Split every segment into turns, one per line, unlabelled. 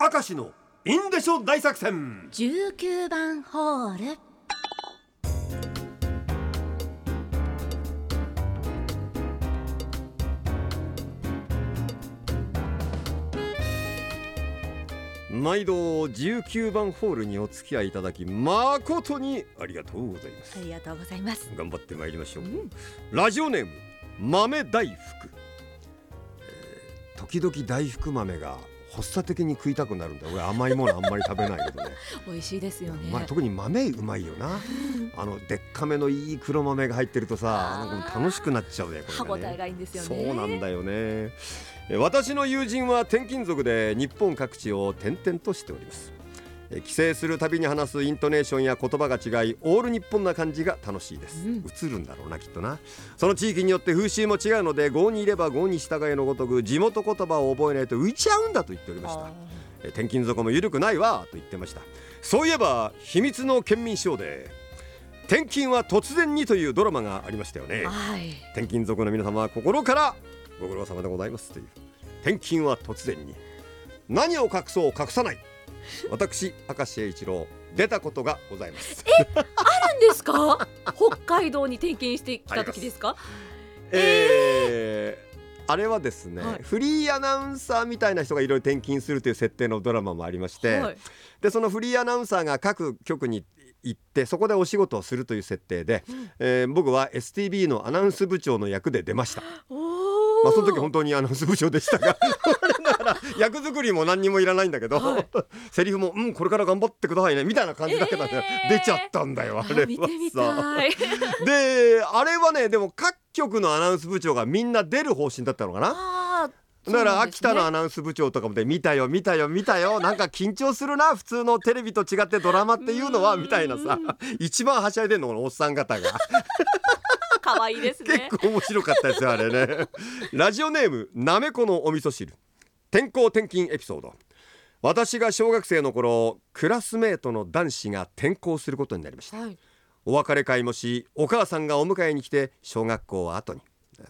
明石のインデショ大作戦。
19番ホール。
毎度19番ホールにお付き合いいただき誠にありがとうございます。
ありがとうございます。
頑張ってまいりましょう、
うん。
ラジオネーム豆大福、えー時々大福豆が発作的に食いたくなるんだ俺甘いものあんまり食べないけどね。
美味しいですよね、
まあ、特に豆うまいよな。あのでっかめのいい黒豆が入ってるとさなんか楽しくなっちゃうねこれがね。
歯ごたえがいいんですよね。
そうなんだよね。え私の友人は転勤族で日本各地を転々としております。え帰省するたびに話すイントネーションや言葉が違いオール日本な感じが楽しいです、
うん。
映るんだろうなきっとな。その地域によって風習も違うので郷にいれば郷に従えのごとく地元言葉を覚えないと浮いちゃうんだと言っておりました。転勤族も緩くないわと言ってました。そういえば秘密の県民賞で転勤は突然にというドラマがありましたよね。
ーはい。
転勤族の皆様は心からご苦労様でございますという。転勤は突然に。何を隠そう隠さない 私明石栄一郎出たことがございます。
何ですか？北海道に転勤してきた時ですか？
えーあれはですね、
はい。
フリーアナウンサーみたいな人がいろいろ転勤するという設定のドラマもありまして、
はい。
でそのフリーアナウンサーが各局に行ってそこでお仕事をするという設定で、えー僕は STB のアナウンス部長の役で出ました。まあ、その時本当にアナウンス部長でしたが。だ から役作りも何にもいらないんだけど、
はい。
セリフも「うんこれから頑張ってくださいね」みたいな感じだけど、ね
えー。
出ちゃったんだよあ
あ
れはさ。であれはねでも各局のアナウンス部長がみんな出る方針だったのかな。だから秋田のアナウンス部長とかもで見たよ見たよ 見たよなんか緊張するな普通のテレビと違ってドラマっていうのは
うん
みたいなさ。一番はしゃいでんのこのおっさん方が。
可愛いですね。
結構面白かったですよあれね。ラジオネームなめこのお味噌汁転校転勤エピソード。私が小学生の頃クラスメートの男子が転校することになりました。
はい。
お別れ会もしお母さんがお迎えに来て小学校は後に。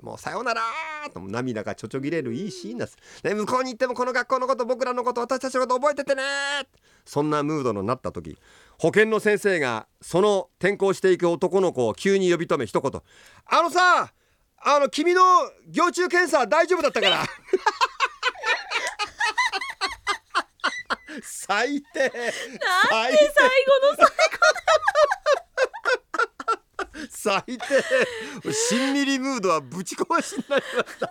もうさようならーと涙がちょちょぎれるいいシーンです、ね、向こうに行ってもこの学校のこと僕らのこと私たちのこと覚えててねー。そんなムードのなった時保健の先生がその転校していく男の子を急に呼び止め一言「あのさあの君の行虫検査大丈夫だったから」最低。
なんで
最
最後
最低。しんみりムードはぶち壊しになりました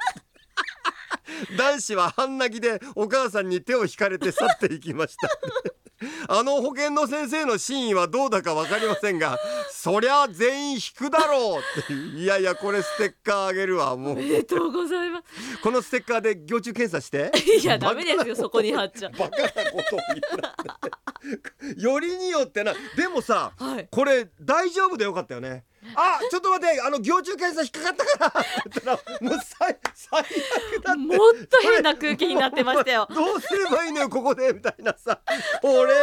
男子は半泣きでお母さんに手を引かれて去っていきましたあの保健の先生の真意はどうだか分かりませんが そりゃ全員引くだろうって。いやいやこれステッカーあげるわもう。
おめでとうございます。
このステッカーで行虫検査して。
いやダメですよそこに貼っちゃ
バカなことを言うなって。よりによってな。でもさ
はい。
これ大丈夫でよかったよねあちょっと待ってあの行虫検査引っかかったから。もう最最悪だって。
もっと変な空気になってましたよ。
どうすればいいのよここでみたいなさ。これ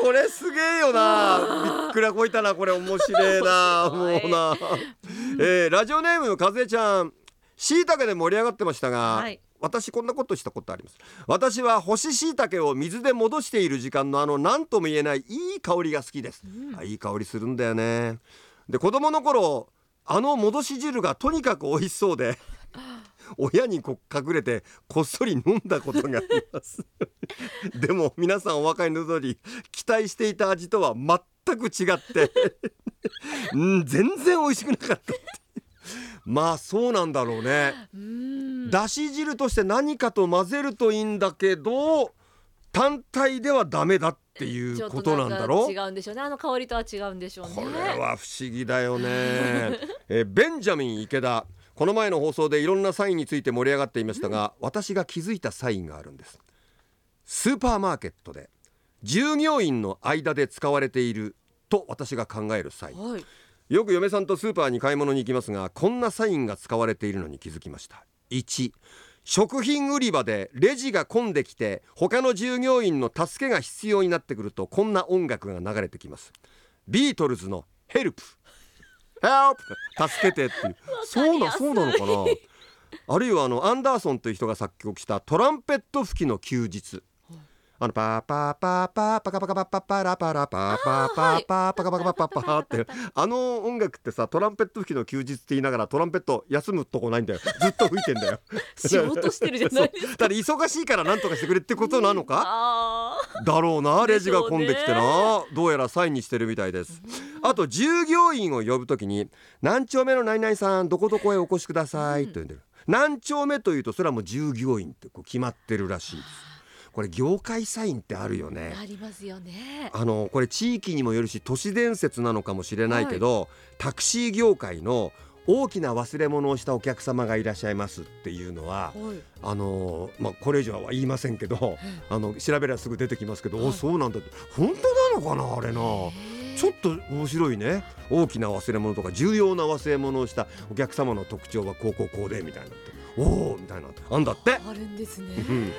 これすげえよな。びっくらこいたなこれ面白いなもうな、えーラジオネームの風ちゃん。しいたけで盛り上がってましたが、
はい。
私こんなことしたことあります。私は干し椎茸を水で戻している時間のあの何とも言えないいい香りが好きです、あいい香りするんだよねで子供の頃あの戻し汁がとにかく美味しそうで 親にこ隠れてこっそり飲んだことがあります。でも皆さんお分かりの通り期待していた味とは全く違ってうん全然美味しくなかったまあそうなんだろうね。だし汁として何かと混ぜるといいんだけど単体ではダメだっていうことなんだろ
ちょっとなんか違うんでしょうね。あの香りとは違うんでしょうね。
これは不思議だよね、えーベンジャミン池田。この前の放送でいろんなサインについて盛り上がっていましたが、私が気づいたサインがあるんです。スーパーマーケットで従業員の間で使われていると私が考えるサイン。
はい。
よく嫁さんとスーパーに買い物に行きますがこんなサインが使われているのに気づきました。1食品売り場でレジが混んできて他の従業員の助けが必要になってくるとこんな音楽が流れてきます。ビートルズの「ヘルプ」「ヘルプ」助けてっていう。そうなそうなのかな。あるいはあのアンダーソンという人が作曲した「トランペット吹きの休日」あのパーパーパーパーパカパカパッパッパラパラパーパーパーパーパカパカパッパッパーって あの音楽ってさトランペット吹きの休日って言いながらトランペット休むとこないんだよ。ずっと吹いてんだよ。
仕事してるじゃないです
か。ら忙しいから何とかしてくれってことなのか
あ
だろうなレジが混んできてな。どうやらサインにしてるみたいです。あと従業員を呼ぶときに何丁目の何々さんどこどこへお越しくださいと言うんだよ何丁目というとそれはもう従業員ってこう決まってるらしいですこれ業界サインってあるよね。
ーありますよね。
あのこれ地域にもよるし都市伝説なのかもしれないけど、タクシー業界の大きな忘れ物をしたお客様がいらっしゃいますっていうのは
はい。
あのまあこれ以上は言いませんけどあの調べればすぐ出てきますけど、
はい。
おそうなんだって。本当なのかなあれな。ちょっと面白いね。大きな忘れ物とか重要な忘れ物をしたお客様の特徴はこうこうこうでみたいなおおみたいなあんだって。
あるんですね。
うん